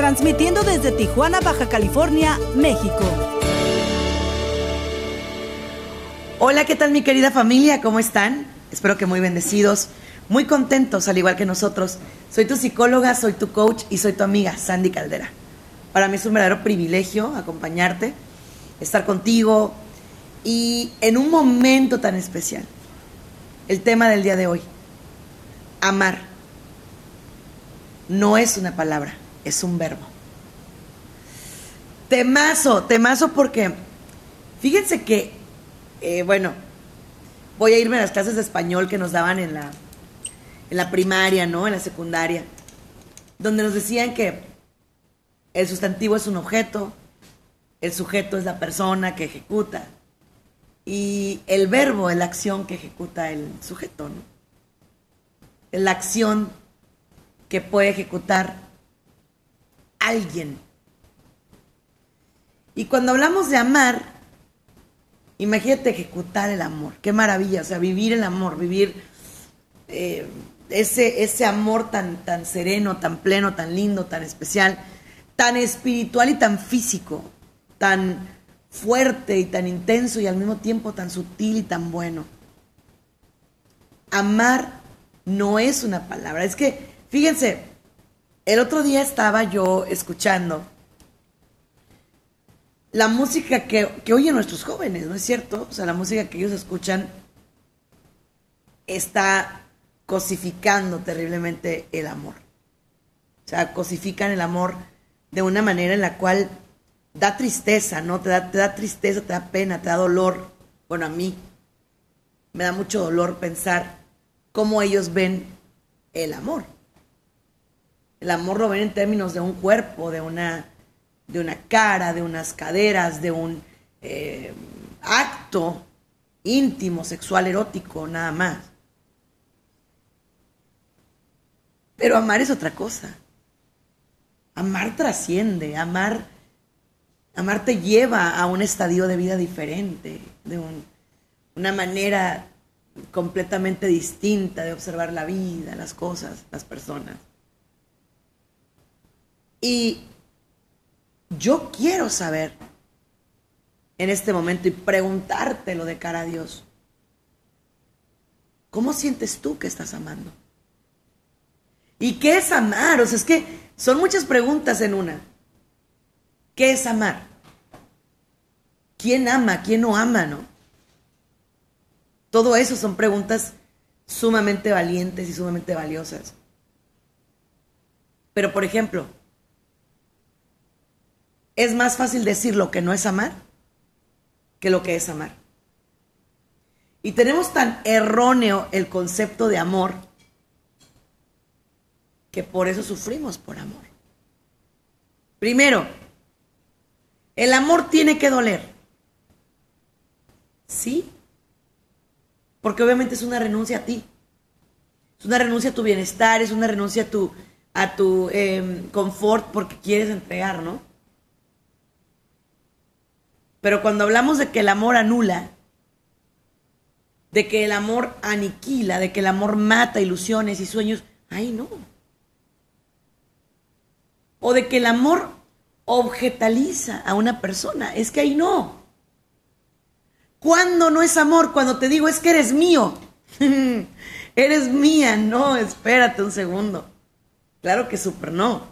transmitiendo desde Tijuana, Baja California, México. Hola, ¿qué tal mi querida familia? ¿Cómo están? Espero que muy bendecidos, muy contentos, al igual que nosotros. Soy tu psicóloga, soy tu coach y soy tu amiga, Sandy Caldera. Para mí es un verdadero privilegio acompañarte, estar contigo y en un momento tan especial. El tema del día de hoy, amar. No es una palabra, es un verbo. Temazo, temazo porque fíjense que, eh, bueno, voy a irme a las clases de español que nos daban en la, en la primaria, ¿no? En la secundaria, donde nos decían que el sustantivo es un objeto, el sujeto es la persona que ejecuta y el verbo es la acción que ejecuta el sujeto, ¿no? La acción que puede ejecutar alguien. Y cuando hablamos de amar, imagínate ejecutar el amor. Qué maravilla, o sea, vivir el amor, vivir eh, ese, ese amor tan, tan sereno, tan pleno, tan lindo, tan especial, tan espiritual y tan físico, tan fuerte y tan intenso y al mismo tiempo tan sutil y tan bueno. Amar no es una palabra, es que, fíjense, el otro día estaba yo escuchando la música que, que, oyen nuestros jóvenes, ¿no es cierto? O sea, la música que ellos escuchan está cosificando terriblemente el amor. O sea, cosifican el amor de una manera en la cual da tristeza, ¿no? Te da, te da tristeza, te da pena, te da dolor. Bueno, a mí me da mucho dolor pensar cómo ellos ven el amor. El amor lo ven en términos de un cuerpo, de una, de una cara, de unas caderas, de un eh, acto íntimo, sexual, erótico, nada más. Pero amar es otra cosa. Amar trasciende, amar, amar te lleva a un estadio de vida diferente, de una manera completamente distinta de observar la vida, las cosas, las personas. Y yo quiero saber en este momento y preguntártelo de cara a Dios. ¿Cómo sientes tú que estás amando? ¿Y qué es amar? O sea, es que son muchas preguntas en una. ¿Qué es amar? ¿Quién ama? ¿Quién no ama? ¿No? Todo eso son preguntas sumamente valientes y sumamente valiosas. Pero, por ejemplo, es más fácil decir lo que no es amar que lo que es amar. Y tenemos tan erróneo el concepto de amor que por eso sufrimos por amor. Primero, el amor tiene que doler. ¿Sí? Porque obviamente es una renuncia a ti. Es una renuncia a tu bienestar, es una renuncia a tu, a tu em, confort porque quieres entregar, ¿no? Pero cuando hablamos de que el amor anula, de que el amor aniquila, de que el amor mata ilusiones y sueños, ahí no. O de que el amor objetaliza a una persona, es que ahí no. ¿Cuándo no es amor? Cuando te digo es que eres mío. eres mía, no, espérate un segundo. Claro que súper no.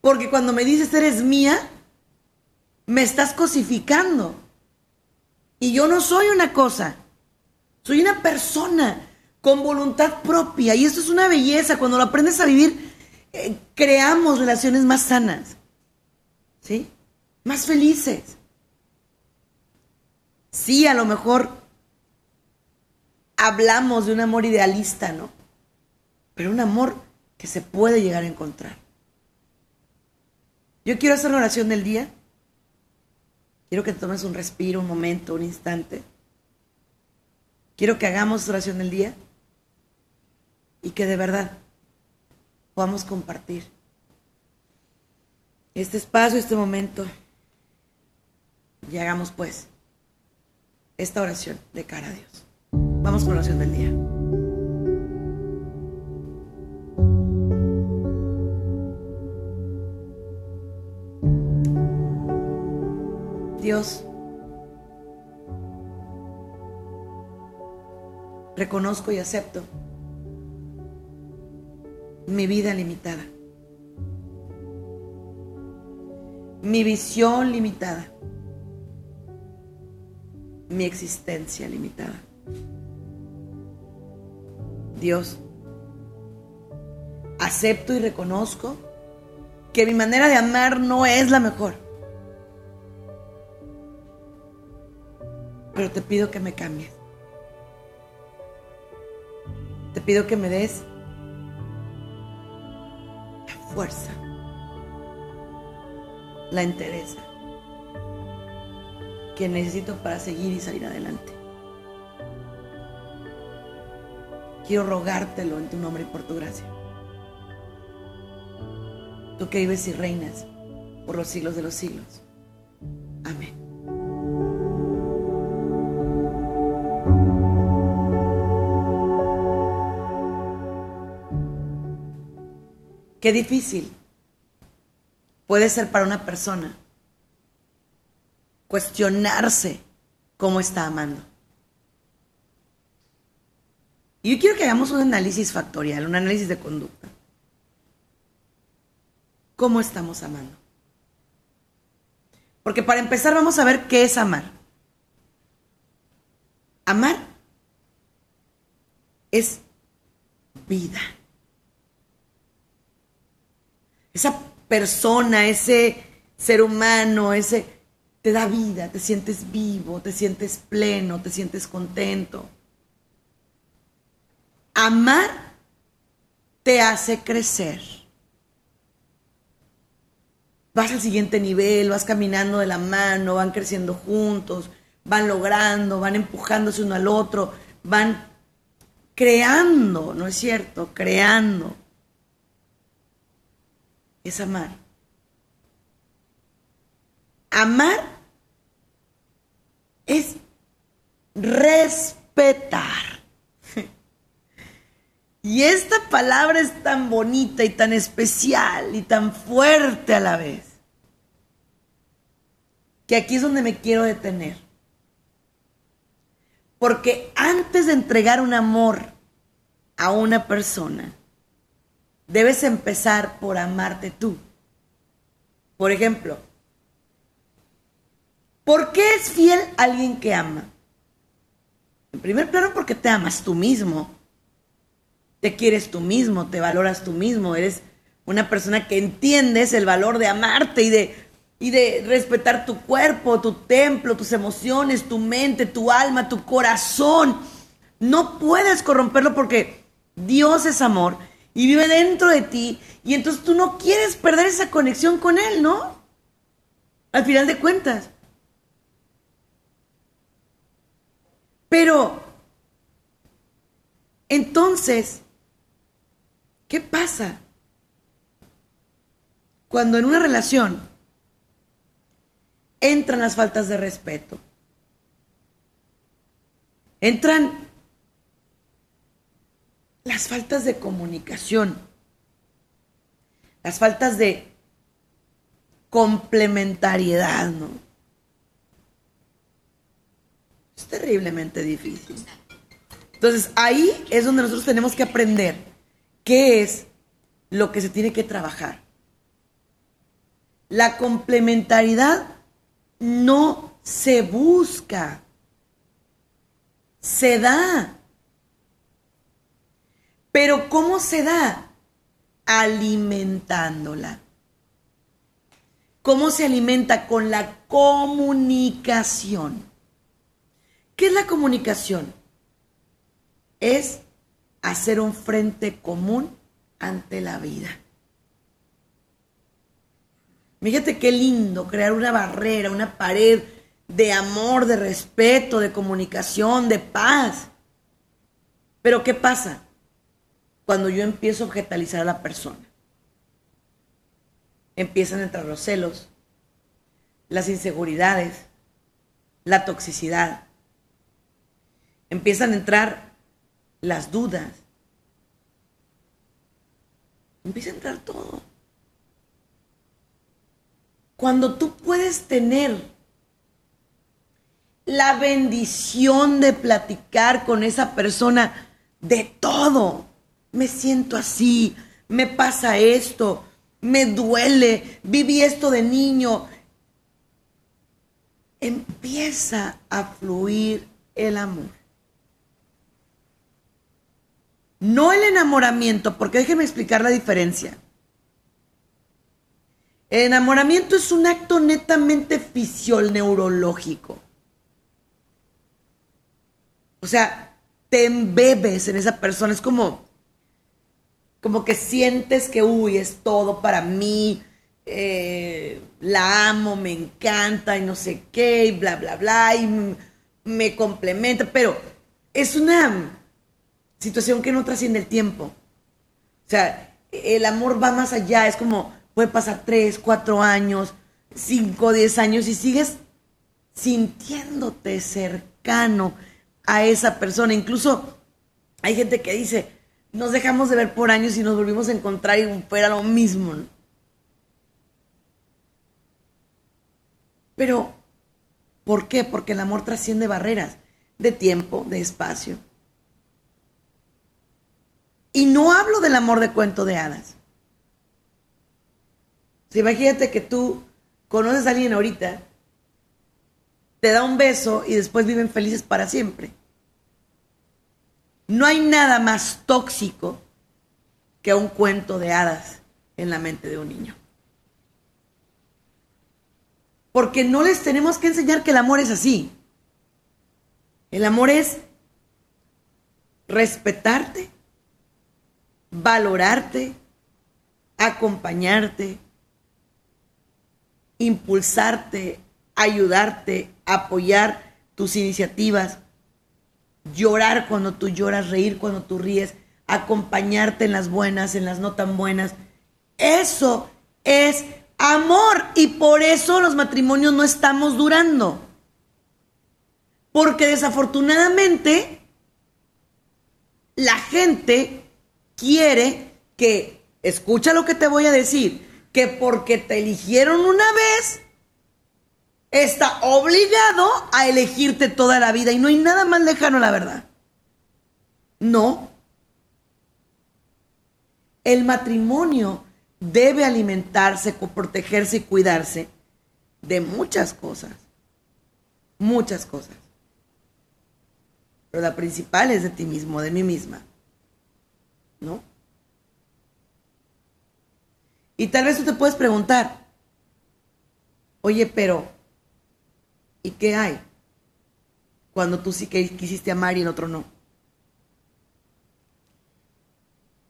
Porque cuando me dices eres mía, me estás cosificando. Y yo no soy una cosa, soy una persona con voluntad propia. Y esto es una belleza. Cuando lo aprendes a vivir, eh, creamos relaciones más sanas, ¿sí? Más felices. Sí, a lo mejor hablamos de un amor idealista, ¿no? Pero un amor que se puede llegar a encontrar. Yo quiero hacer la oración del día. Quiero que te tomes un respiro, un momento, un instante. Quiero que hagamos oración del día y que de verdad podamos compartir este espacio, este momento y hagamos pues esta oración de cara a Dios. Vamos con la oración del día. Dios, reconozco y acepto mi vida limitada, mi visión limitada, mi existencia limitada. Dios, acepto y reconozco que mi manera de amar no es la mejor. Pero te pido que me cambies. Te pido que me des la fuerza, la entereza que necesito para seguir y salir adelante. Quiero rogártelo en tu nombre y por tu gracia. Tú que vives y reinas por los siglos de los siglos. Qué difícil puede ser para una persona cuestionarse cómo está amando. Y yo quiero que hagamos un análisis factorial, un análisis de conducta. ¿Cómo estamos amando? Porque para empezar vamos a ver qué es amar. Amar es vida esa persona, ese ser humano, ese te da vida, te sientes vivo, te sientes pleno, te sientes contento. Amar te hace crecer. Vas al siguiente nivel, vas caminando de la mano, van creciendo juntos, van logrando, van empujándose uno al otro, van creando, ¿no es cierto? Creando es amar. Amar es respetar. Y esta palabra es tan bonita y tan especial y tan fuerte a la vez, que aquí es donde me quiero detener. Porque antes de entregar un amor a una persona, debes empezar por amarte tú. Por ejemplo, ¿por qué es fiel alguien que ama? En primer plano, porque te amas tú mismo. Te quieres tú mismo, te valoras tú mismo, eres una persona que entiendes el valor de amarte y de, y de respetar tu cuerpo, tu templo, tus emociones, tu mente, tu alma, tu corazón. No puedes corromperlo porque Dios es amor y vive dentro de ti y entonces tú no quieres perder esa conexión con Él, ¿no? Al final de cuentas. Pero, entonces, ¿qué pasa? Cuando en una relación entran las faltas de respeto, entran las faltas de comunicación, las faltas de complementariedad, ¿no? Es terriblemente difícil. Entonces ahí es donde nosotros tenemos que aprender qué es lo que se tiene que trabajar. La complementariedad no se busca, se da. Pero ¿cómo se da? Alimentándola. ¿Cómo se alimenta? Con la comunicación. ¿Qué es la comunicación? Es hacer un frente común ante la vida. Fíjate qué lindo crear una barrera, una pared de amor, de respeto, de comunicación, de paz. Pero ¿qué pasa? Cuando yo empiezo a objetalizar a la persona. Empiezan a entrar los celos, las inseguridades, la toxicidad. Empiezan a entrar las dudas. Empieza a entrar todo. Cuando tú puedes tener la bendición de platicar con esa persona de todo. Me siento así, me pasa esto, me duele, viví esto de niño. Empieza a fluir el amor. No el enamoramiento, porque déjenme explicar la diferencia. El enamoramiento es un acto netamente fisiol neurológico. O sea, te embebes en esa persona. Es como, como que sientes que, uy, es todo para mí. Eh, la amo, me encanta y no sé qué, y bla, bla, bla, y me complementa. Pero es una situación que no trasciende el tiempo. O sea, el amor va más allá. Es como, puede pasar tres, cuatro años, cinco, diez años y sigues sintiéndote cercano a esa persona. Incluso hay gente que dice, nos dejamos de ver por años y nos volvimos a encontrar y fuera lo mismo. Pero, ¿por qué? Porque el amor trasciende barreras de tiempo, de espacio. Y no hablo del amor de cuento de hadas. Si imagínate que tú conoces a alguien ahorita te da un beso y después viven felices para siempre. No hay nada más tóxico que un cuento de hadas en la mente de un niño. Porque no les tenemos que enseñar que el amor es así. El amor es respetarte, valorarte, acompañarte, impulsarte, ayudarte, apoyar tus iniciativas, llorar cuando tú lloras, reír cuando tú ríes, acompañarte en las buenas, en las no tan buenas. Eso es amor y por eso los matrimonios no estamos durando. Porque desafortunadamente la gente quiere que, escucha lo que te voy a decir, que porque te eligieron una vez, está obligado a elegirte toda la vida y no hay nada más lejano, la verdad. No. El matrimonio debe alimentarse, protegerse y cuidarse de muchas cosas. Muchas cosas. Pero la principal es de ti mismo, de mí misma. ¿No? Y tal vez tú te puedes preguntar, oye, pero ¿Y qué hay? Cuando tú sí que quisiste amar y el otro no.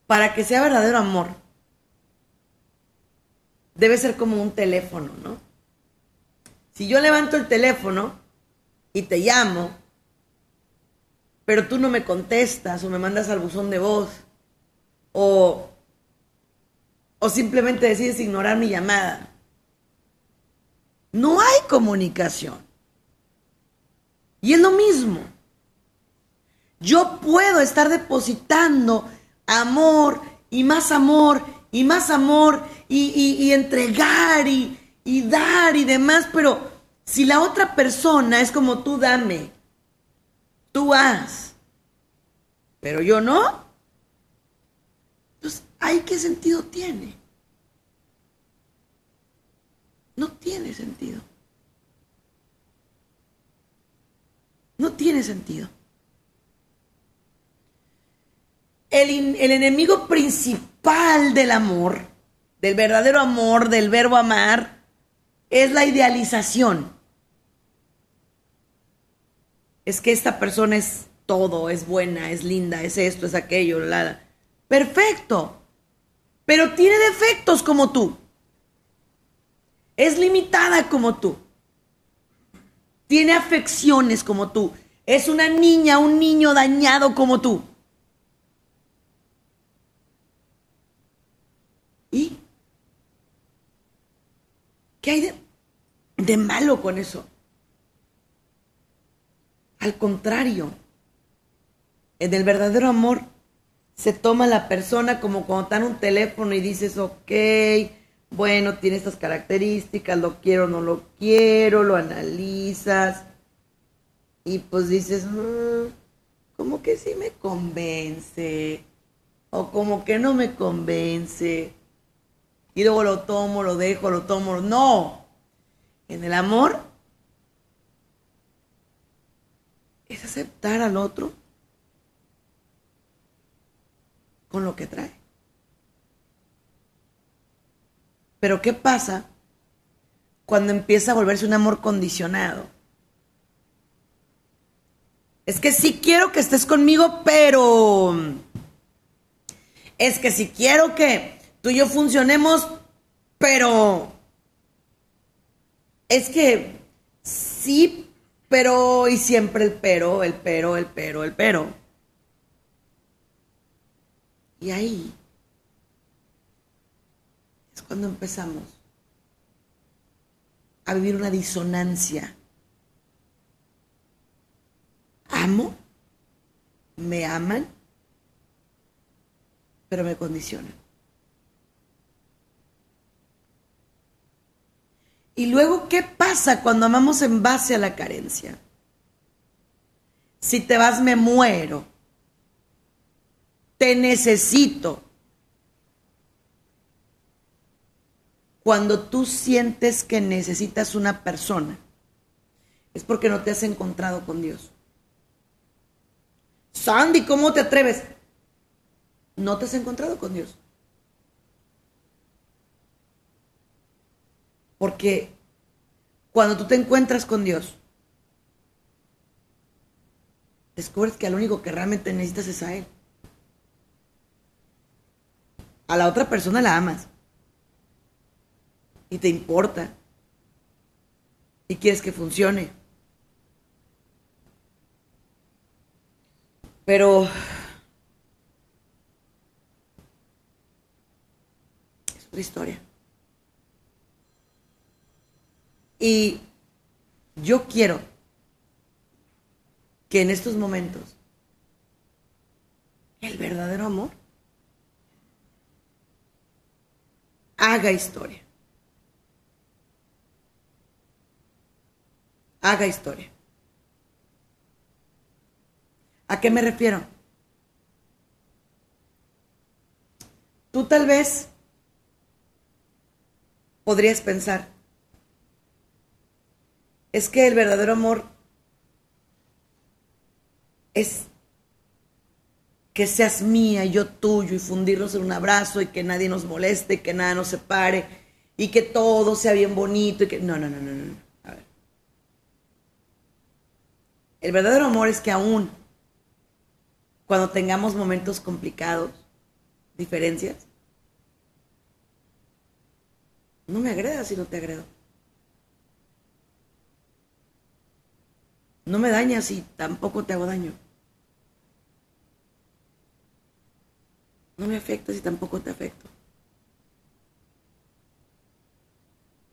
Para que sea verdadero amor, debe ser como un teléfono, ¿no? Si yo levanto el teléfono y te llamo, pero tú no me contestas o me mandas al buzón de voz o, o simplemente decides ignorar mi llamada, no hay comunicación. Y es lo mismo. Yo puedo estar depositando amor y más amor y más amor y, entregar y, y dar y demás, pero si la otra persona es como tú dame, tú haz, pero yo no, pues ¿hay qué sentido tiene? No tiene sentido. No tiene sentido. El, enemigo principal del amor, del verdadero amor, del verbo amar, es la idealización. Es que esta persona es todo, es buena, es linda, es esto, es aquello, Perfecto. Pero tiene defectos como tú. Es limitada como tú. Tiene afecciones como tú. Es una niña, un niño dañado como tú. ¿Y qué hay de, malo con eso? Al contrario, en el verdadero amor se toma la persona como cuando está en un teléfono y dices, ok, bueno, tiene estas características, lo quiero, no lo quiero, lo analizas y pues dices, mm, como que sí me convence o como que no me convence y luego lo tomo, lo dejo, lo tomo, no. En el amor es aceptar al otro con lo que trae. Pero ¿qué pasa cuando empieza a volverse un amor condicionado? Es que sí quiero que estés conmigo, pero es que si quiero que tú y yo funcionemos, pero es que sí, pero y siempre el pero, el pero, el pero, el pero. Y ahí cuando empezamos a vivir una disonancia. Amo, me aman, pero me condicionan. Y luego, ¿qué pasa cuando amamos en base a la carencia? Si te vas, me muero te necesito. Cuando tú sientes que necesitas una persona, es porque no te has encontrado con Dios. Sandy, ¿cómo te atreves? No te has encontrado con Dios. Porque cuando tú te encuentras con Dios, descubres que al único que realmente necesitas es a Él a la otra persona la amas. Y te importa. Y quieres que funcione. Pero es otra historia. Y yo quiero que en estos momentos el verdadero amor haga historia. Haga historia. ¿A qué me refiero? Tú tal vez podrías pensar, es que el verdadero amor es que seas mía y yo tuyo y fundirnos en un abrazo y que nadie nos moleste, que nada nos separe y que todo sea bien bonito y que... No, no, no, no, no. A ver. El verdadero amor es que aún cuando tengamos momentos complicados, diferencias, no me agredas si no te agredo. No me dañas si tampoco te hago daño. No me afectas y tampoco te afecto.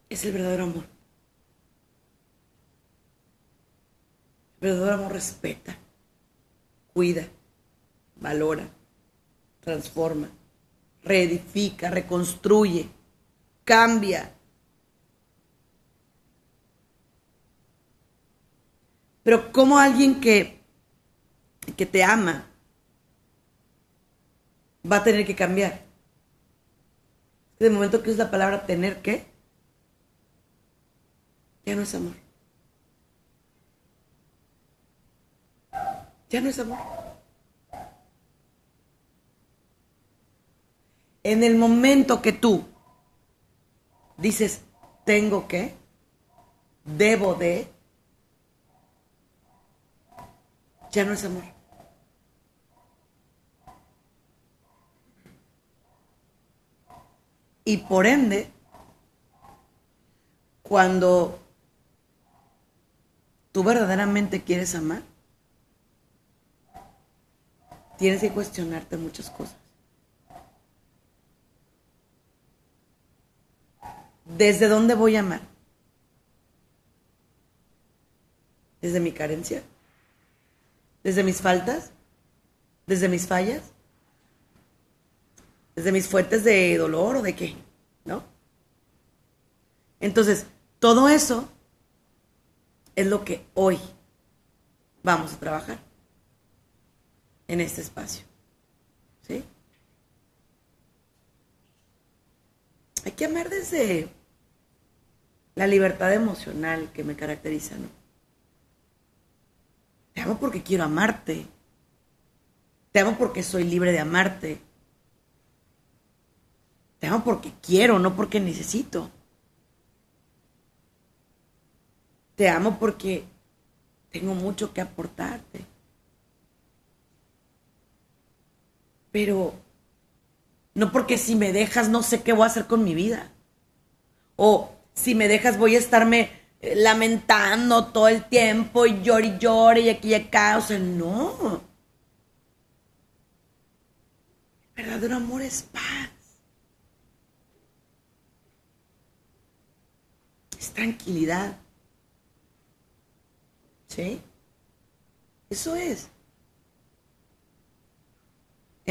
Es el verdadero amor. Verdadero amor respeta, cuida, valora, transforma, reedifica, reconstruye, cambia. Pero como alguien que, que te ama, va a tener que cambiar. De momento que es la palabra tener que, ya no es amor. Ya no es amor. En el momento que tú dices, tengo que, debo de, ya no es amor. Y por ende, cuando tú verdaderamente quieres amar, tienes que cuestionarte muchas cosas. ¿Desde dónde voy a amar? ¿Desde mi carencia? ¿Desde mis faltas? ¿Desde mis fallas? ¿Desde mis fuentes de dolor o de qué? ¿No? Entonces, todo eso es lo que hoy vamos a trabajar en este espacio. ¿Sí? Hay que amar desde la libertad emocional que me caracteriza, ¿no? Te amo porque quiero amarte. Te amo porque soy libre de amarte. Te amo porque quiero, no porque necesito. Te amo porque tengo mucho que aportarte. Pero no porque si me dejas no sé qué voy a hacer con mi vida. O si me dejas voy a estarme eh, lamentando todo el tiempo y llore y llore y aquí y acá. O sea, no. El verdadero amor es paz. Es tranquilidad. ¿Sí? Eso es.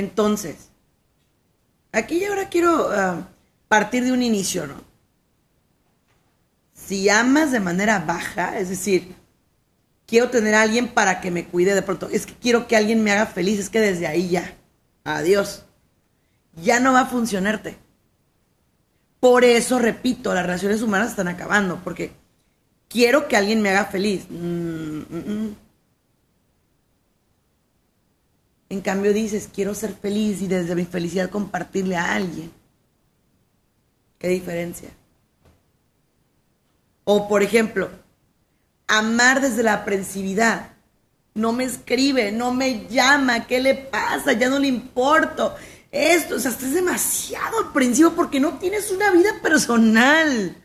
Entonces, aquí y ahora quiero ah, partir de un inicio, ¿no? Si amas de manera baja, es decir, quiero tener a alguien para que me cuide de pronto, es que quiero que alguien me haga feliz, es que desde ahí ya, adiós, ya no va a funcionarte. Por eso, repito, las relaciones humanas están acabando, porque quiero que alguien me haga feliz. Mm, mm, mm. En cambio dices, quiero ser feliz y desde mi felicidad compartirle a alguien. ¿Qué diferencia? O por ejemplo, amar desde la aprensividad. No me escribe, no me llama, ¿qué le pasa? Ya no le importo. Esto, o sea, estás demasiado aprensivo porque no tienes una vida personal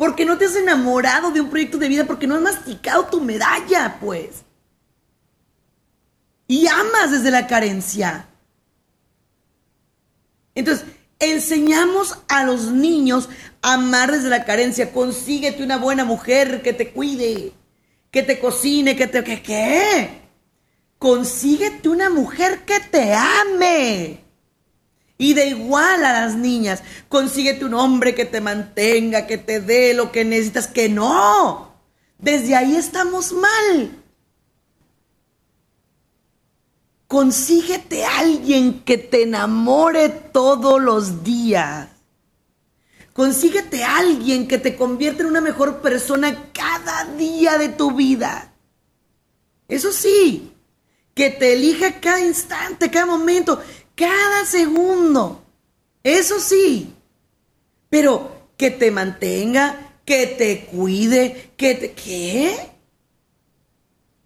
porque no te has enamorado de un proyecto de vida, porque no has masticado tu medalla, pues. Y amas desde la carencia. Entonces, enseñamos a los niños a amar desde la carencia. Consíguete una buena mujer que te cuide, que te cocine, que te... ¿Qué? qué? Consíguete una mujer que te ame. Y de igual a las niñas, consíguete un hombre que te mantenga, que te dé lo que necesitas, que no. Desde ahí estamos mal. Consíguete a alguien que te enamore todos los días. Consíguete a alguien que te convierta en una mejor persona cada día de tu vida. Eso sí, que te elija cada instante, cada momento, cada segundo. Eso sí. Pero que te mantenga, que te cuide, que te... ¿Qué?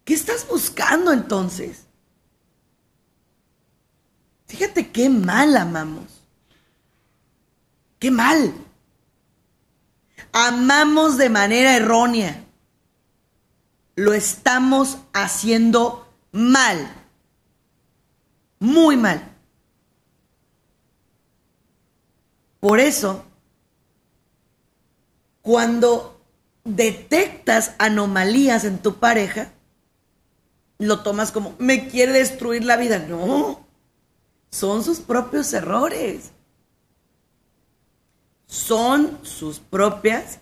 ¿Qué estás buscando entonces? Fíjate qué mal amamos. Qué mal. Amamos de manera errónea. Lo estamos haciendo mal. Muy mal. Por eso, cuando detectas anomalías en tu pareja, lo tomas como, me quiere destruir la vida. No, son sus propios errores. Son sus propias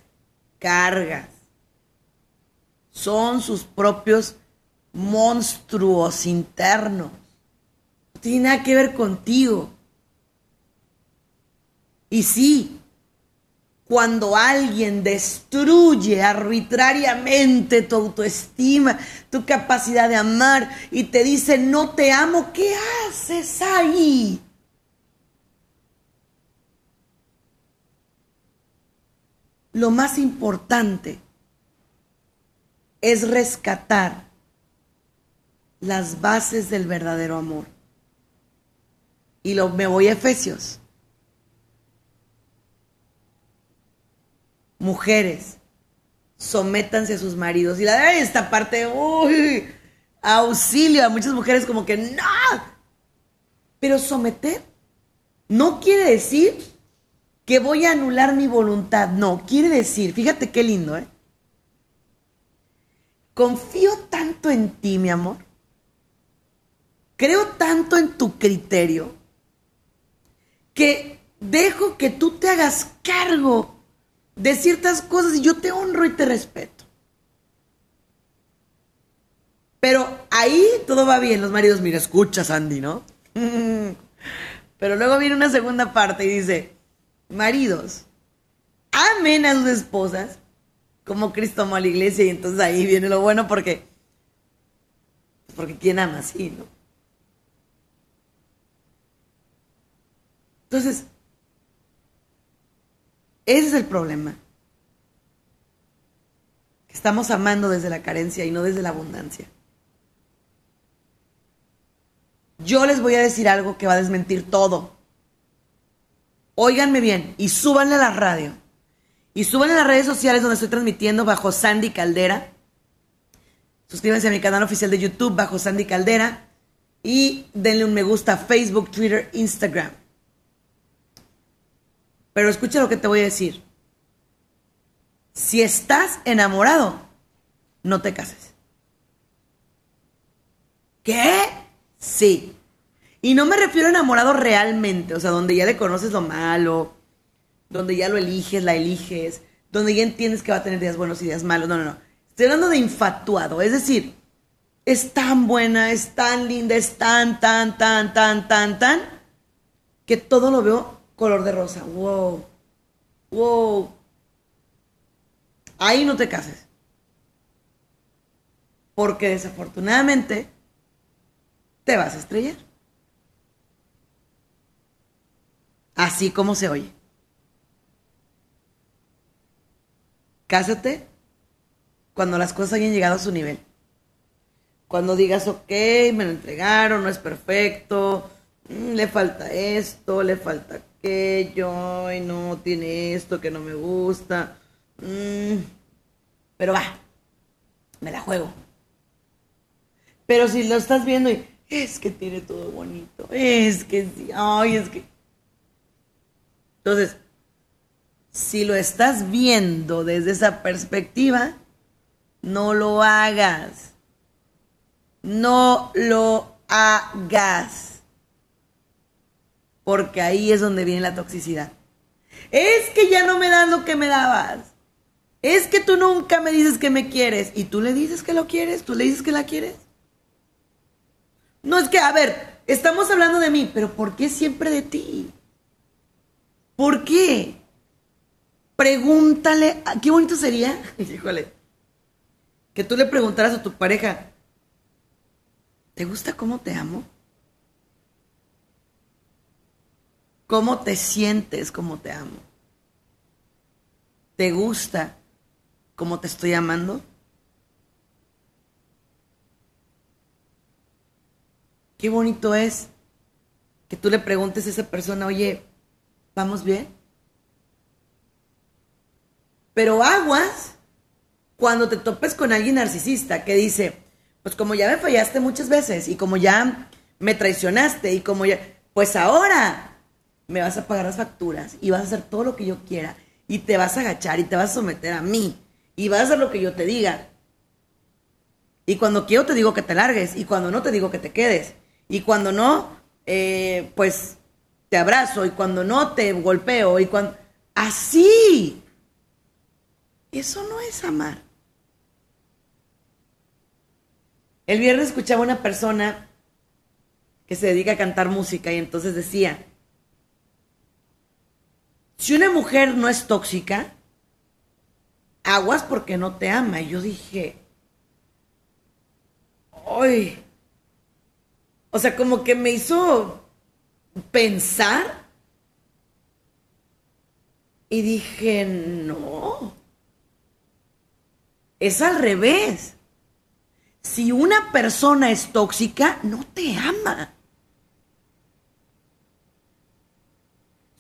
cargas. Son sus propios monstruos internos. No tiene nada que ver contigo. Y sí, cuando alguien destruye arbitrariamente tu autoestima, tu capacidad de amar y te dice no te amo, ¿qué haces ahí? Lo más importante es rescatar las bases del verdadero amor. Y lo, me voy a Efesios mujeres, sométanse a sus maridos. Y la de esta parte, uy, auxilio a muchas mujeres como que no. Pero someter no quiere decir que voy a anular mi voluntad. No, quiere decir, fíjate qué lindo, ¿eh? Confío tanto en ti, mi amor. Creo tanto en tu criterio que dejo que tú te hagas cargo de ciertas cosas y yo te honro y te respeto. Pero ahí todo va bien. Los maridos, mira, escucha, Sandy, ¿no? Pero luego viene una segunda parte y dice, maridos, amen a sus esposas como Cristo amó a la iglesia y entonces ahí viene lo bueno porque, porque ¿quién ama así, no? Entonces, ese es el problema. Estamos amando desde la carencia y no desde la abundancia. Yo les voy a decir algo que va a desmentir todo. Óiganme bien y súbanle a la radio. Y súbanle a las redes sociales donde estoy transmitiendo bajo Sandy Caldera. Suscríbanse a mi canal oficial de YouTube bajo Sandy Caldera. Y denle un me gusta a Facebook, Twitter, Instagram. Pero escucha lo que te voy a decir. Si estás enamorado, no te cases. ¿Qué? Sí. Y no me refiero a enamorado realmente, o sea, donde ya le conoces lo malo, donde ya lo eliges, la eliges, donde ya entiendes que va a tener días buenos y días malos. No, no, no. Estoy hablando de infatuado, es decir, es tan buena, es tan linda, es tan, tan, tan, tan, tan, tan, que todo lo veo color de rosa. Wow. Wow. Ahí no te cases. Porque desafortunadamente te vas a estrellar. Así como se oye. Cásate cuando las cosas hayan llegado a su nivel. Cuando digas, ok, me lo entregaron, no es perfecto, mm, le falta esto, le falta aquello, y no tiene esto que no me gusta. Mm, pero va, me la juego. Pero si lo estás viendo y es que tiene todo bonito, es que sí, ay, es que... Entonces, si lo estás viendo desde esa perspectiva, no lo hagas. No lo hagas. Porque ahí es donde viene la toxicidad. Es que ya no me das lo que me dabas. Es que tú nunca me dices que me quieres. Y tú le dices que lo quieres. Tú le dices que la quieres. No es que, a ver, estamos hablando de mí, pero ¿por qué siempre de ti? ¿Por qué? Pregúntale, qué bonito sería, híjole, que tú le preguntaras a tu pareja, ¿te gusta cómo te amo? ¿Cómo te sientes como te amo? ¿Te gusta cómo te estoy amando? Qué bonito es que tú le preguntes a esa persona, oye, ¿vamos bien? Pero aguas cuando te topes con alguien narcisista que dice, pues como ya me fallaste muchas veces y como ya me traicionaste y como ya, pues ahora me vas a pagar las facturas y vas a hacer todo lo que yo quiera y te vas a agachar y te vas a someter a mí y vas a hacer lo que yo te diga. Y cuando quiero te digo que te largues y cuando no te digo que te quedes. Y cuando no, eh, pues te abrazo y cuando no te golpeo y cuando... Así. Eso no es amar. El viernes escuchaba una persona que se dedica a cantar música y entonces decía, si una mujer no es tóxica, aguas porque no te ama. Y yo dije, ¡ay! O sea, como que me hizo pensar. Y dije, no. Es al revés. Si una persona es tóxica, no te ama.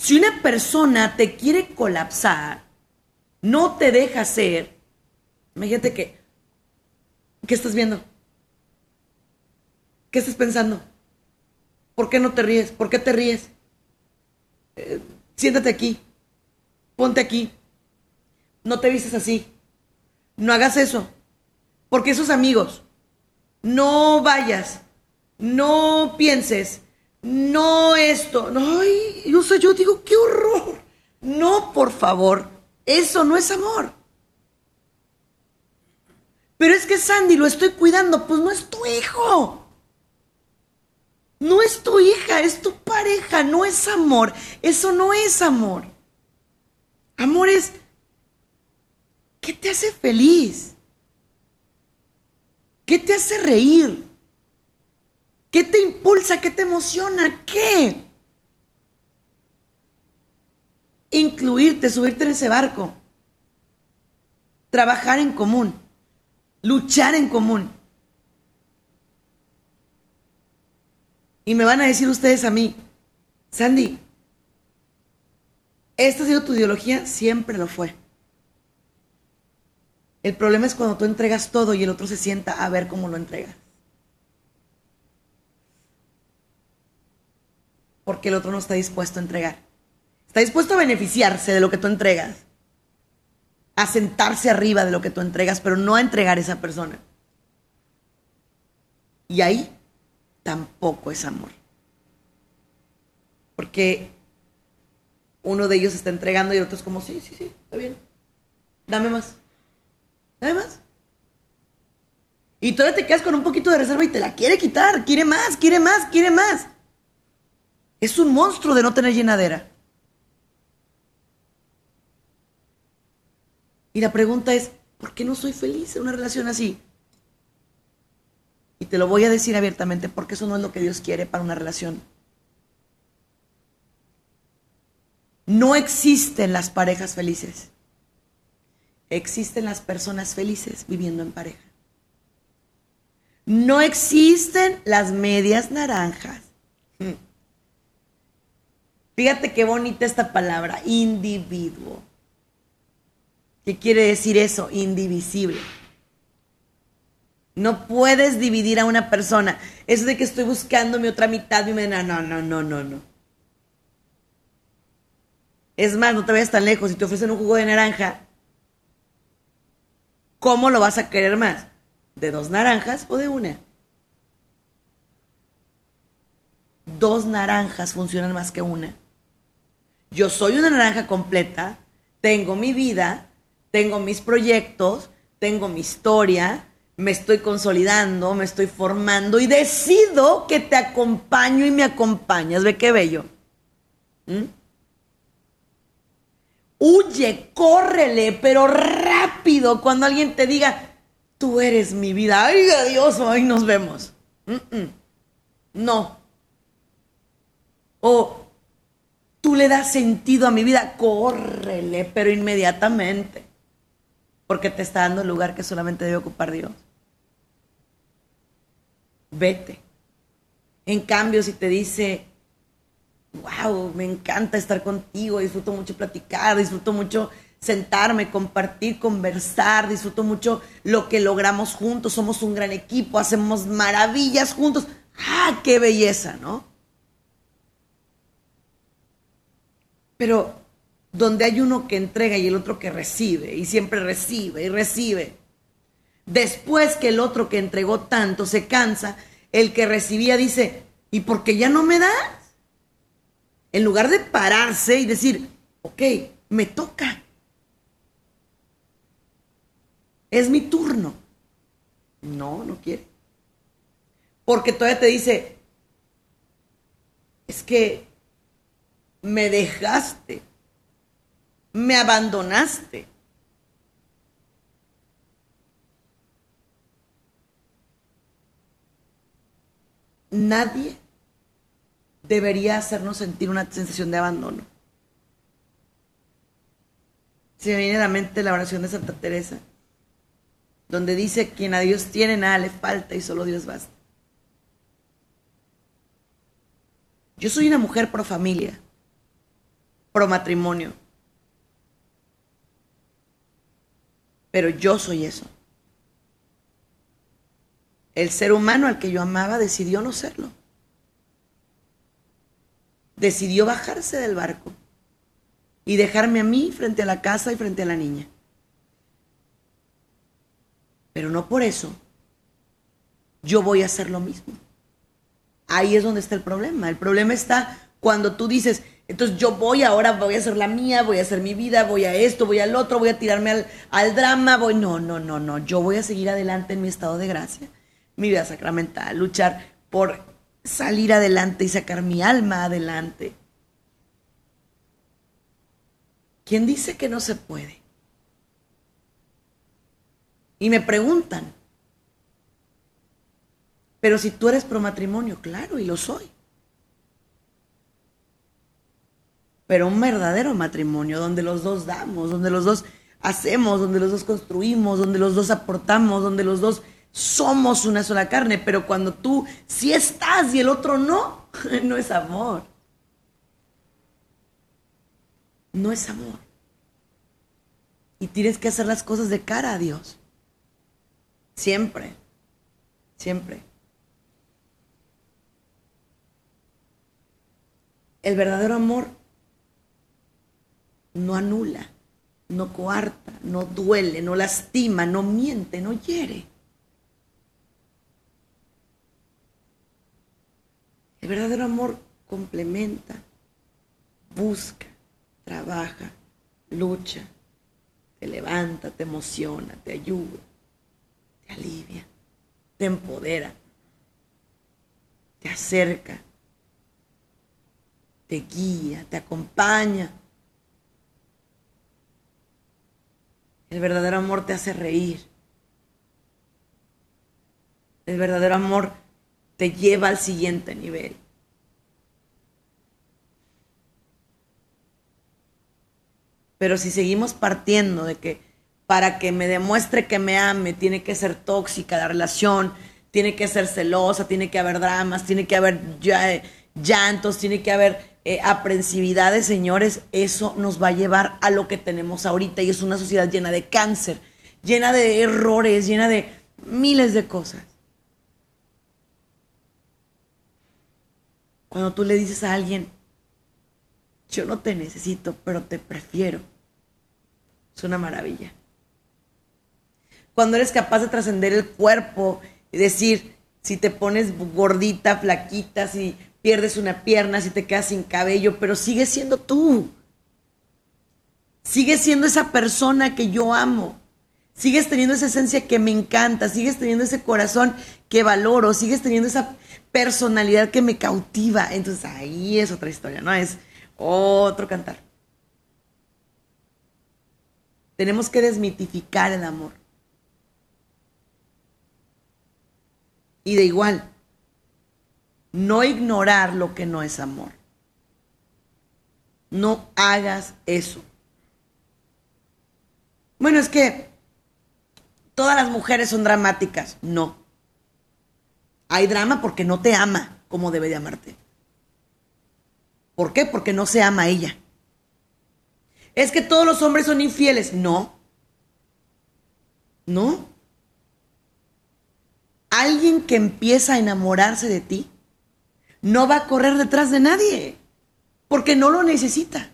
Si una persona te quiere colapsar, no te deja ser, imagínate que, ¿qué estás viendo? ¿Qué estás pensando? ¿Por qué no te ríes? ¿Por qué te ríes? Eh, siéntate aquí, ponte aquí, no te vistes así, no hagas eso, porque esos amigos, no vayas, no pienses, no esto, no, ay, yo, yo digo, qué horror. No, por favor, eso no es amor. Pero es que Sandy, lo estoy cuidando, pues no es tu hijo. No es tu hija, es tu pareja, no es amor. Eso no es amor. Amor es, ¿qué te hace feliz? ¿Qué te hace reír? ¿Qué te impulsa? ¿Qué te emociona? ¿Qué? Incluirte, subirte en ese barco. Trabajar en común. Luchar en común. Y me van a decir ustedes a mí, Sandy, ¿esta ha sido tu ideología? Siempre lo fue. El problema es cuando tú entregas todo y el otro se sienta a ver cómo lo entregas. Porque el otro no está dispuesto a entregar. Está dispuesto a beneficiarse de lo que tú entregas, a sentarse arriba de lo que tú entregas, pero no a entregar a esa persona. Y ahí tampoco es amor. Porque uno de ellos está entregando y el otro es como, sí, sí, sí, está bien. Dame más. Dame más. Y todavía te quedas con un poquito de reserva y te la quiere quitar. Quiere más, quiere más, quiere más. Es un monstruo de no tener llenadera. Y la pregunta es, ¿por qué no soy feliz en una relación así? Y te lo voy a decir abiertamente, porque eso no es lo que Dios quiere para una relación. No existen las parejas felices. Existen las personas felices viviendo en pareja. No existen las medias naranjas. Fíjate qué bonita esta palabra, individuo. ¿Qué quiere decir eso? Indivisible. No puedes dividir a una persona. Eso de que estoy buscando mi otra mitad, mi no, no, no, no, no, no. Es más, no te vayas tan lejos. Si te ofrecen un jugo de naranja, ¿cómo lo vas a querer más? ¿De dos naranjas o de una? Dos naranjas funcionan más que una. Yo soy una naranja completa, tengo mi vida, tengo mis proyectos, tengo mi historia, me estoy consolidando, me estoy formando y decido que te acompaño y me acompañas. Ve qué bello. ¿Mm? Huye, córrele, pero rápido cuando alguien te diga, tú eres mi vida. Ay, adiós, hoy nos vemos. No. O tú le das sentido a mi vida, córrele, pero inmediatamente, porque te está dando el lugar que solamente debe ocupar Dios. Vete. En cambio, si te dice, wow, me encanta estar contigo, disfruto mucho platicar, disfruto mucho sentarme, compartir, conversar, disfruto mucho lo que logramos juntos, somos un gran equipo, hacemos maravillas juntos. ¡Ah, qué belleza, ¿no? Pero donde hay uno que entrega y el otro que recibe, y siempre recibe y recibe. Después que el otro que entregó tanto se cansa, el que recibía dice, ¿y por qué ya no me das? En lugar de pararse y decir, ok, me toca. Es mi turno. No, no quiere. Porque todavía te dice, es que me dejaste, me abandonaste. Nadie debería hacernos sentir una sensación de abandono. Se me viene a la mente la oración de Santa Teresa, donde dice, quien a Dios tiene nada le falta y solo Dios basta. Yo soy una mujer pro familia pro matrimonio. Pero yo soy eso. El ser humano al que yo amaba decidió no serlo. Decidió bajarse del barco y dejarme a mí frente a la casa y frente a la niña. Pero no por eso yo voy a hacer lo mismo. Ahí es donde está el problema. El problema está cuando tú dices, entonces yo voy ahora, voy a hacer la mía, voy a hacer mi vida, voy a esto, voy al otro, voy a tirarme al, al drama, voy, no, no, no, no, yo voy a seguir adelante en mi estado de gracia, mi vida sacramental, luchar por salir adelante y sacar mi alma adelante. ¿Quién dice que no se puede? Y me preguntan, pero si tú eres pro matrimonio, claro, y lo soy. Pero un verdadero matrimonio, donde los dos damos, donde los dos hacemos, donde los dos construimos, donde los dos aportamos, donde los dos somos una sola carne. Pero cuando tú sí estás y el otro no, no es amor. No es amor. Y tienes que hacer las cosas de cara a Dios. Siempre, siempre. El verdadero amor no anula, no coarta, no duele, no lastima, no miente, no hiere. El verdadero amor complementa, busca, trabaja, lucha, te levanta, te emociona, te ayuda te alivia, te empodera, te acerca, te guía, te acompaña. El verdadero amor te hace reír. El verdadero amor te lleva al siguiente nivel. Pero si seguimos partiendo de que para que me demuestre que me ame, tiene que ser tóxica la relación, tiene que ser celosa, tiene que haber dramas, tiene que haber llantos, tiene que haber eh, aprensividades, señores, eso nos va a llevar a lo que tenemos ahorita y es una sociedad llena de cáncer, llena de errores, llena de miles de cosas. Cuando tú le dices a alguien, yo no te necesito, pero te prefiero, es una maravilla cuando eres capaz de trascender el cuerpo y decir, si te pones gordita, flaquita, si pierdes una pierna, si te quedas sin cabello, pero sigues siendo tú. Sigues siendo esa persona que yo amo. Sigues teniendo esa esencia que me encanta, sigues teniendo ese corazón que valoro, sigues teniendo esa personalidad que me cautiva. Entonces ahí es otra historia, ¿no? Es otro cantar. Tenemos que desmitificar el amor. Y de igual, no ignorar lo que no es amor. No hagas eso. Bueno, es que todas las mujeres son dramáticas. No. Hay drama porque no te ama como debe de amarte. ¿Por qué? Porque no se ama a ella. Es que todos los hombres son infieles. No. No alguien que empieza a enamorarse de ti no va a correr detrás de nadie, porque no lo necesita.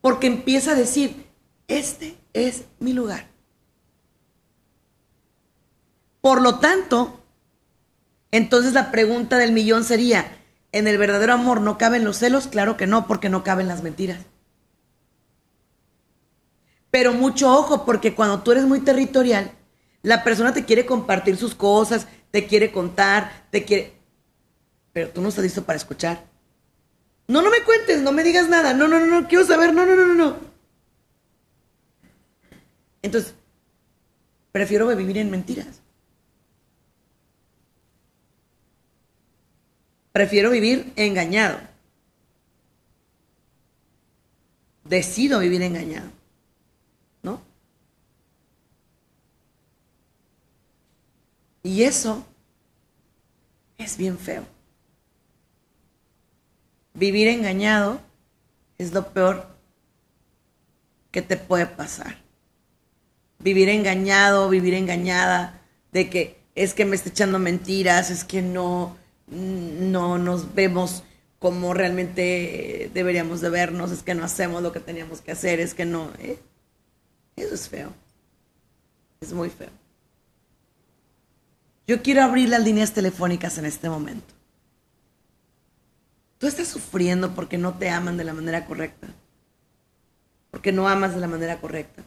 Porque empieza a decir, este es mi lugar. Por lo tanto, entonces la pregunta del millón sería, ¿en el verdadero amor no caben los celos? Claro que no, porque no caben las mentiras. Pero mucho ojo, porque cuando tú eres muy territorial, la persona te quiere compartir sus cosas, te quiere contar, te quiere... Pero tú no estás listo para escuchar. No, no me cuentes, no me digas nada. No, no, no, no, quiero saber. No, no, no, no, no. Entonces, prefiero vivir en mentiras. Prefiero vivir engañado. Decido vivir engañado. Y eso es bien feo. Vivir engañado es lo peor que te puede pasar. vivir engañado, vivir engañada, de que es que me está echando mentiras, es que no, no nos vemos como realmente deberíamos de vernos, es que no hacemos lo que teníamos que hacer, es que no. ¿eh? Eso es feo. Es muy feo. Yo quiero abrir las líneas telefónicas en este momento. Tú estás sufriendo porque no te aman de la manera correcta. Porque no amas de la manera correcta.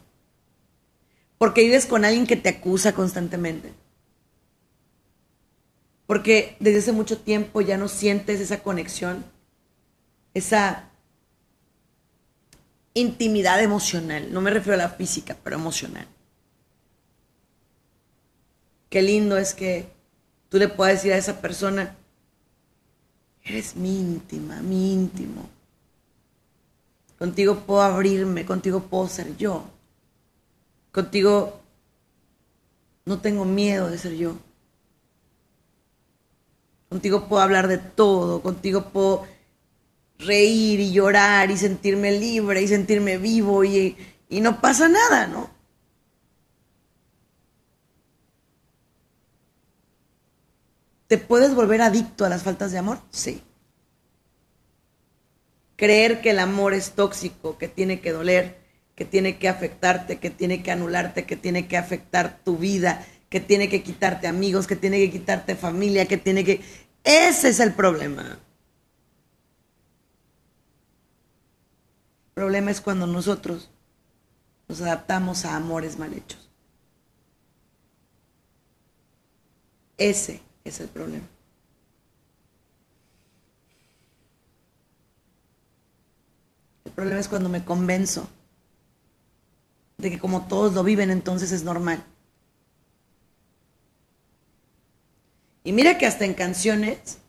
Porque vives con alguien que te acusa constantemente. Porque desde hace mucho tiempo ya no sientes esa conexión, esa intimidad emocional. No me refiero a la física, pero emocional. Qué lindo es que tú le puedas decir a esa persona, Eres mi íntima, mi íntimo. Contigo puedo abrirme, contigo puedo ser yo. Contigo no tengo miedo de ser yo. Contigo puedo hablar de todo, contigo puedo reír y llorar y sentirme libre y sentirme vivo y, y no pasa nada, ¿no? ¿Te puedes volver adicto a las faltas de amor? Sí. Creer que el amor es tóxico, que tiene que doler, que tiene que afectarte, que tiene que anularte, que tiene que afectar tu vida, que tiene que quitarte amigos, que tiene que quitarte familia, que tiene que... Ese es el problema. El problema es cuando nosotros nos adaptamos a amores mal hechos. Ese es el problema. El problema es cuando me convenzo de que como todos lo viven, entonces es normal. Y mira que hasta en canciones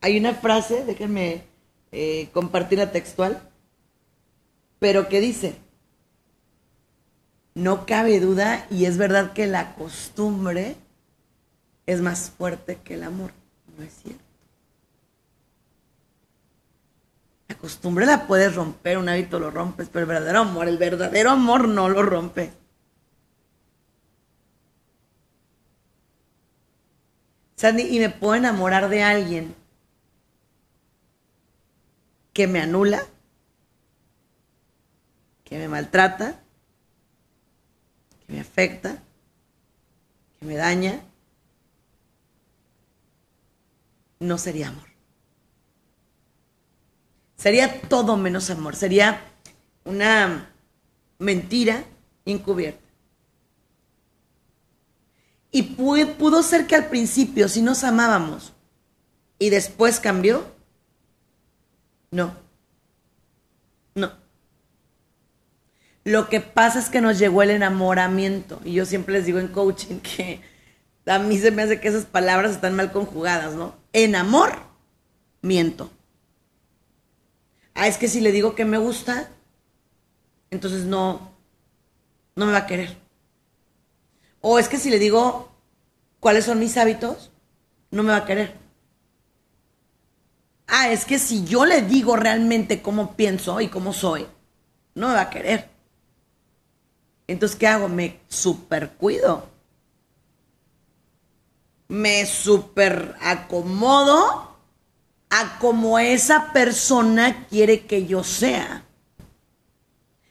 hay una frase, déjenme eh, compartir la textual, pero que dice, no cabe duda y es verdad que la costumbre es más fuerte que el amor. No es cierto. La costumbre la puedes romper, un hábito lo rompes, pero el verdadero amor, el verdadero amor no lo rompe. Sandy, y me puedo enamorar de alguien que me anula, que me maltrata, que me afecta, que me daña, no sería amor. Sería todo menos amor. Sería una mentira encubierta. Y pudo ser que al principio, si nos amábamos y después cambió, no. No. Lo que pasa es que nos llegó el enamoramiento. Y yo siempre les digo en coaching que a mí se me hace que esas palabras están mal conjugadas, ¿no? En amor, miento. Ah, es que si le digo que me gusta, entonces no, no me va a querer. O es que si le digo cuáles son mis hábitos, no me va a querer. Ah, es que si yo le digo realmente cómo pienso y cómo soy, no me va a querer. Entonces, ¿qué hago? Me super cuido me super acomodo a como esa persona quiere que yo sea.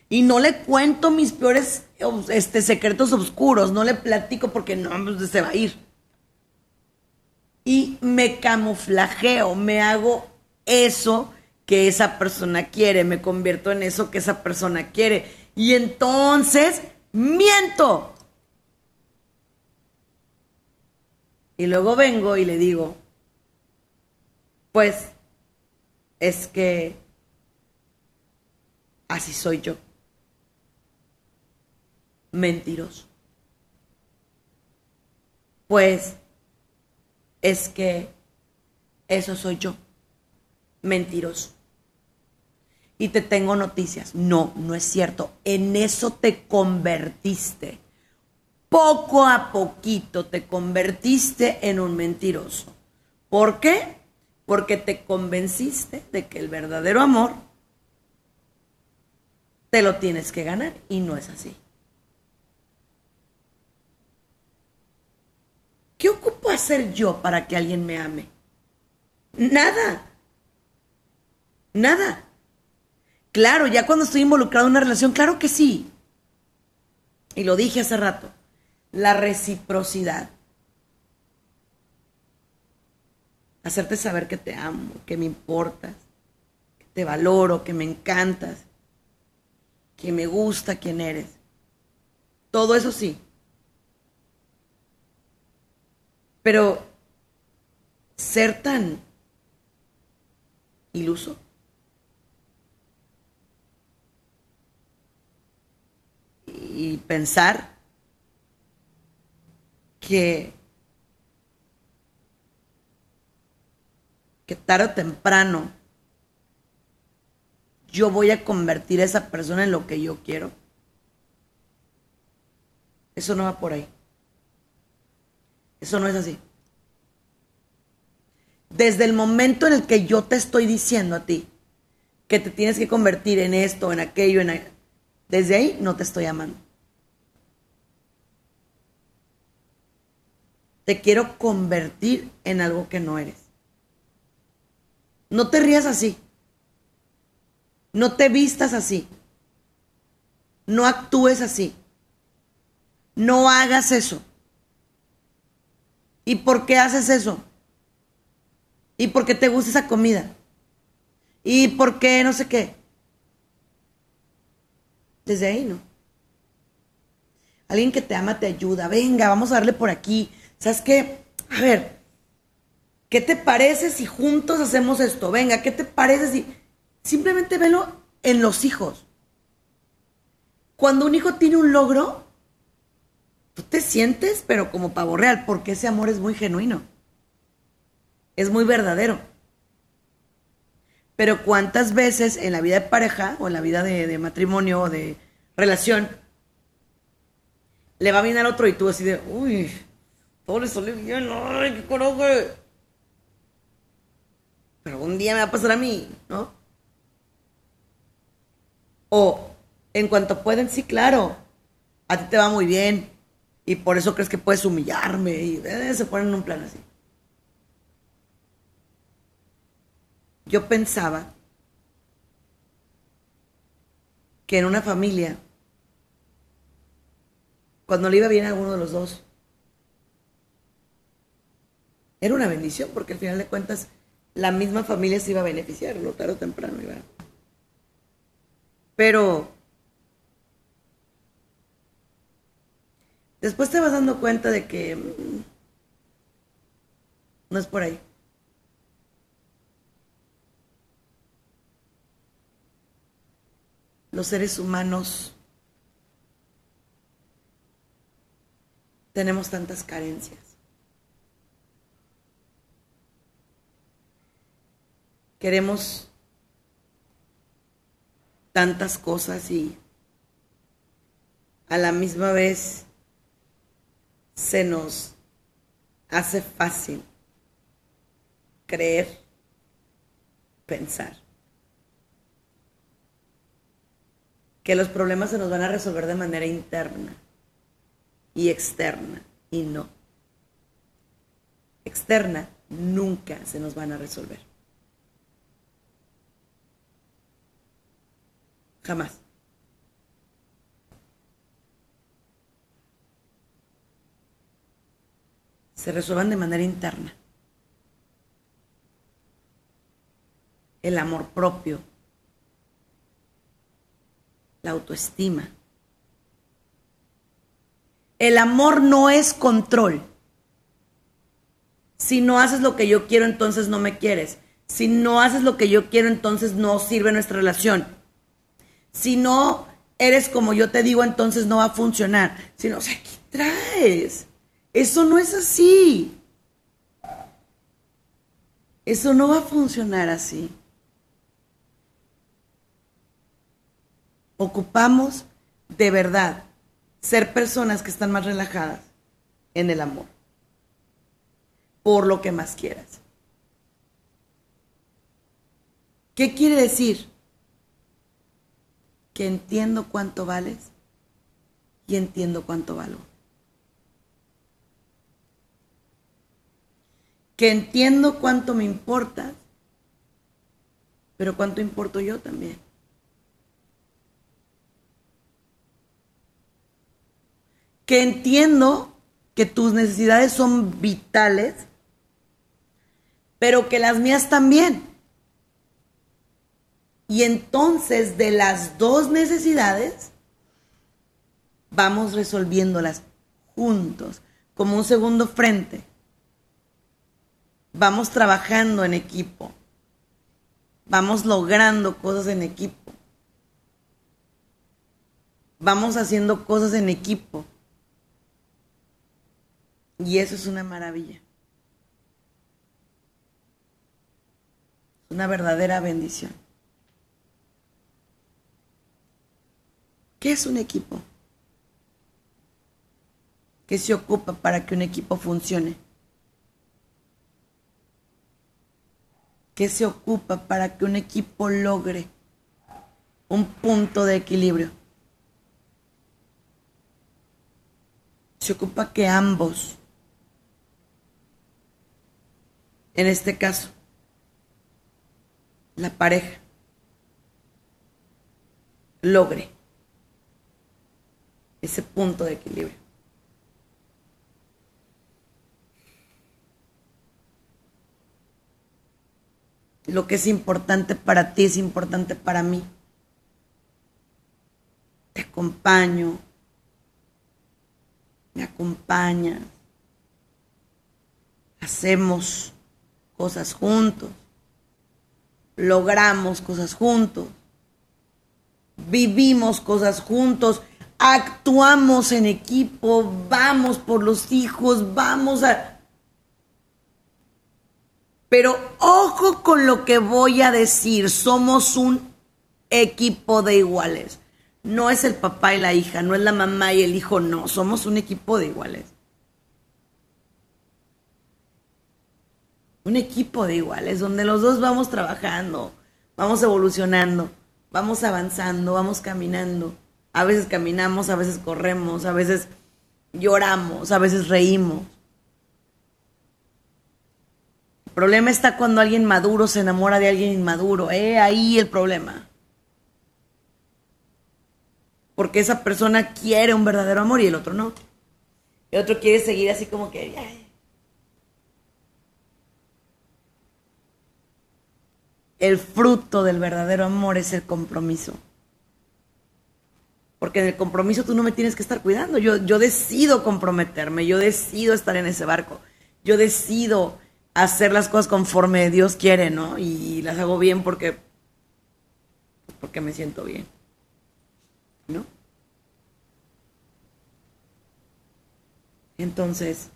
Y no le cuento mis peores este, secretos oscuros, no le platico porque no, pues, se va a ir. Y me camuflajeo, me hago eso que esa persona quiere, me convierto en eso que esa persona quiere. Y entonces miento. Y luego vengo y le digo, pues es que así soy yo. Mentiroso. Pues es que eso soy yo. Mentiroso. Y te tengo noticias. No, no es cierto. En eso te convertiste poco a poquito te convertiste en un mentiroso. ¿Por qué? Porque te convenciste de que el verdadero amor te lo tienes que ganar y no es así. ¿Qué ocupo hacer yo para que alguien me ame? Nada. Nada. Claro, ya cuando estoy involucrado en una relación, claro que sí. Y lo dije hace rato. La reciprocidad. Hacerte saber que te amo, que me importas, que te valoro, que me encantas, que me gusta quién eres. Todo eso sí. Pero ser tan iluso. Y pensar que, que tarde o temprano yo voy a convertir a esa persona en lo que yo quiero. Eso no va por ahí. Eso no es así. Desde el momento en el que yo te estoy diciendo a ti que te tienes que convertir en esto, en aquello, en desde ahí no te estoy amando. Te quiero convertir en algo que no eres. No te rías así. No te vistas así. No actúes así. No hagas eso. ¿Y por qué haces eso? ¿Y por qué te gusta esa comida? ¿Y por qué no sé qué? Desde ahí, ¿no? Alguien que te ama te ayuda. Venga, vamos a darle por aquí. ¿Sabes qué? A ver, ¿qué te parece si juntos hacemos esto? Venga, ¿qué te parece si... Simplemente velo en los hijos. Cuando un hijo tiene un logro, tú te sientes, pero como pavo real, porque ese amor es muy genuino. Es muy verdadero. Pero cuántas veces en la vida de pareja o en la vida de, matrimonio o de relación le va bien al otro y tú así de, uy, todo le salió bien, ay, qué coraje. Pero un día me va a pasar a mí, ¿no? O en cuanto pueden, sí, claro, a ti te va muy bien y por eso crees que puedes humillarme y eh, se ponen en un plan así. Yo pensaba que en una familia, cuando le iba bien a alguno de los dos, era una bendición, porque al final de cuentas la misma familia se iba a beneficiar, lo tarde o temprano iba. Pero después te vas dando cuenta de que mm, no es por ahí. los seres humanos tenemos tantas carencias. Queremos tantas cosas y a la misma vez se nos hace fácil creer, pensar. que los problemas se nos van a resolver de manera interna y externa, y no. Externa nunca se nos van a resolver. Jamás. Se resuelvan de manera interna. El amor propio, la autoestima. El amor no es control. Si no haces lo que yo quiero, entonces no me quieres. Si no haces lo que yo quiero, entonces no sirve nuestra relación. Si no eres como yo te digo, entonces no va a funcionar. Si no, o sea, ¿qué traes? Eso no es así. Eso no va a funcionar así. ocupamos de verdad ser personas que están más relajadas en el amor, por lo que más quieras. ¿Qué quiere decir? Que entiendo cuánto vales y entiendo cuánto valgo. que entiendo cuánto me importa, pero cuánto importo yo también. Que entiendo que tus necesidades son vitales, pero que las mías también. Y entonces de las dos necesidades vamos resolviéndolas juntos, como un segundo frente. Vamos trabajando en equipo. Vamos logrando cosas en equipo. Vamos haciendo cosas en equipo. Y eso es una maravilla. Una verdadera bendición. ¿Qué es un equipo? ¿Qué se ocupa para que un equipo funcione? ¿Qué se ocupa para que un equipo logre un punto de equilibrio? Se ocupa que ambos, en este caso, la pareja, logre ese punto de equilibrio. Lo que es importante para ti es importante para mí. Te acompaño. Me acompañas. Hacemos cosas juntos. Logramos cosas juntos. Vivimos cosas juntos. Actuamos en equipo. Vamos por los hijos. Vamos a pero ojo con lo que voy a decir, somos un equipo de iguales. No es el papá y la hija, no es la mamá y el hijo, no, somos un equipo de iguales. Un equipo de iguales, donde los dos vamos trabajando, vamos evolucionando, vamos avanzando, vamos caminando. A veces caminamos, a veces corremos, a veces lloramos, a veces reímos. El problema está cuando alguien maduro se enamora de alguien inmaduro. Eh, ahí el problema. Porque esa persona quiere un verdadero amor y el otro no. El otro quiere seguir así como que... El fruto del verdadero amor es el compromiso. Porque en el compromiso tú no me tienes que estar cuidando. Yo, yo decido comprometerme, yo decido estar en ese barco. Yo decido hacer las cosas conforme Dios quiere, ¿no? Y las hago bien porque, porque me siento bien, ¿no? Entonces,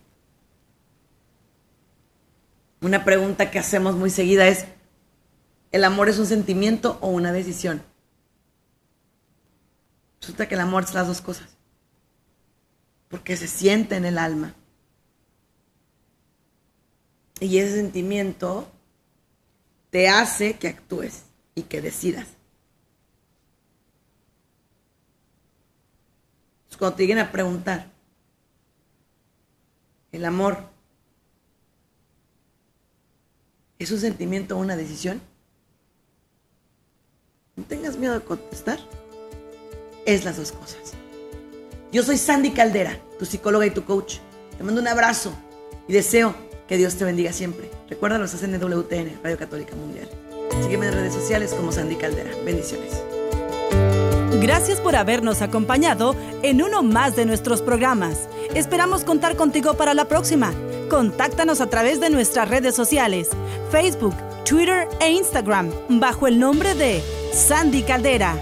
una pregunta que hacemos muy seguida es, ¿el amor es un sentimiento o una decisión? Resulta que el amor es las dos cosas, porque se siente en el alma. Y ese sentimiento te hace que actúes y que decidas. cuando te lleguen a preguntar, ¿el amor es un sentimiento o una decisión? No tengas miedo de contestar. Es las dos cosas. Yo soy Sandy Caldera, tu psicóloga y tu coach. Te mando un abrazo y deseo que Dios te bendiga siempre. Recuerda, los hacen WTN, Radio Católica Mundial. Sígueme en redes sociales como Sandy Caldera. Bendiciones. Gracias por habernos acompañado en uno más de nuestros programas. Esperamos contar contigo para la próxima. Contáctanos a través de nuestras redes sociales, Facebook, Twitter e Instagram, bajo el nombre de Sandy Caldera.